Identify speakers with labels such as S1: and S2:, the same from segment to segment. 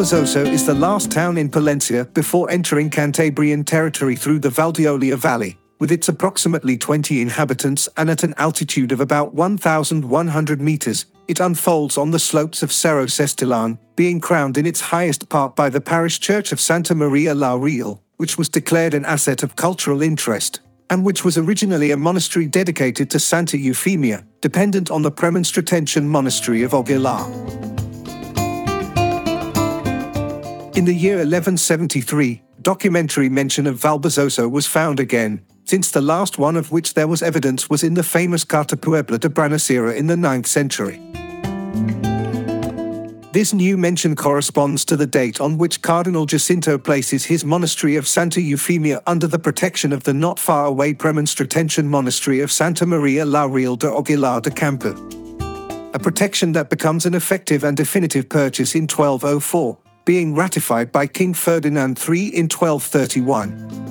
S1: Valberzoso is the last town in Palencia before entering Cantabrian territory through the Valdeolea Valley, with its approximately 20 inhabitants and at an altitude of about 1,100 meters. It unfolds on the slopes of Cerro Sestilón, being crowned in its highest part by the parish church of Santa Maria la Real, which was declared an asset of cultural interest, and which was originally a monastery dedicated to Santa Euphemia, dependent on the Premonstratensian monastery of Aguilar. In the year 1173, documentary mention of Valberzoso was found again, since the last one of which there was evidence was in the famous Carta Puebla de Brañosera in the 9th century. This new mention corresponds to the date on which Cardinal Jacinto places his monastery of Santa Eufemia under the protection of the not far away Premonstratensian monastery of Santa Maria la Real de Aguilar de Campoo. A protection that becomes an effective and definitive purchase in 1204 being ratified by King Ferdinand III in 1231.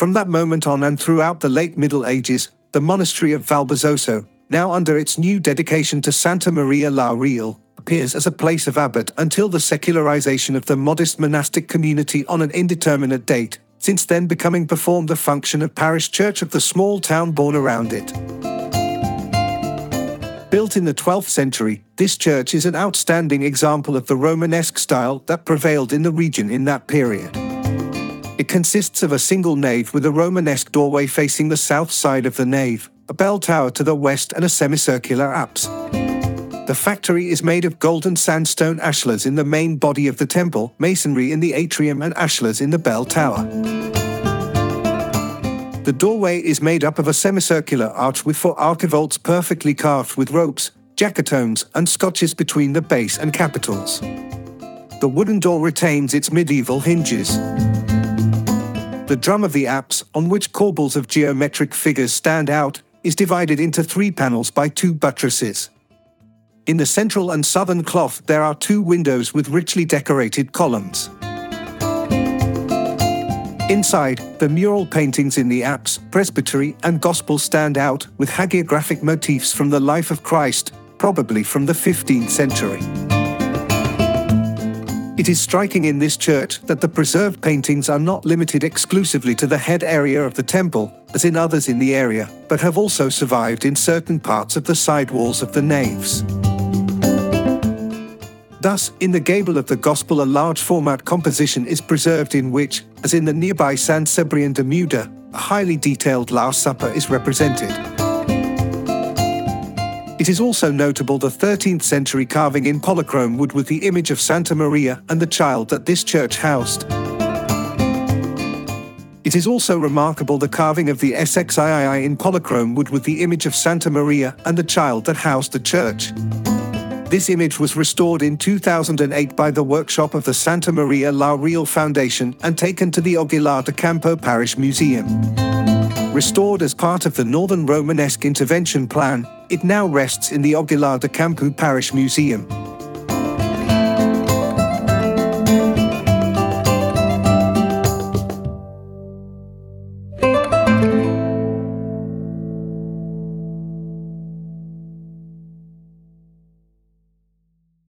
S1: From that moment on and throughout the late Middle Ages, the monastery of Valberzoso, now under its new dedication to Santa Maria la Real, appears as a place of abbot until the secularization of the modest monastic community on an indeterminate date, since then becoming performed the function of parish church of the small town born around it. Built in the 12th century, this church is an outstanding example of the Romanesque style that prevailed in the region in that period. Consists of a single nave with a Romanesque doorway facing the south side of the nave, a bell tower to the west, and a semicircular apse. The factory is made of golden sandstone ashlars in the main body of the temple, masonry in the atrium, and ashlars in the bell tower. The doorway is made up of a semicircular arch with four archivolts perfectly carved with ropes, jacotones, and scotches between the base and capitals. The wooden door retains its medieval hinges. The drum of the apse, on which corbels of geometric figures stand out, is divided into three panels by two buttresses. In the central and southern cloth, there are two windows with richly decorated columns. Inside, the mural paintings in the apse, presbytery, and gospel stand out with hagiographic motifs from the life of Christ, probably from the 15th century. It is striking in this church that the preserved paintings are not limited exclusively to the head area of the temple, as in others in the area, but have also survived in certain parts of the side walls of the naves. Thus, in the gable of the Gospel, a large format composition is preserved in which, as in the nearby San Cebrian de Muda, a highly detailed Last Supper is represented. It is also notable the 13th century carving in polychrome wood with the image of Santa Maria and the child that this church housed. It is also remarkable the carving of the SXIII in polychrome wood with the image of Santa Maria and the child that housed the church. This image was restored in 2008 by the workshop of the Santa Maria La Real Foundation and taken to the Aguilar de Campoo Parish Museum. Restored as part of the Northern Romanesque Intervention Plan, it now rests in the Aguilar de Campoo Parish Museum.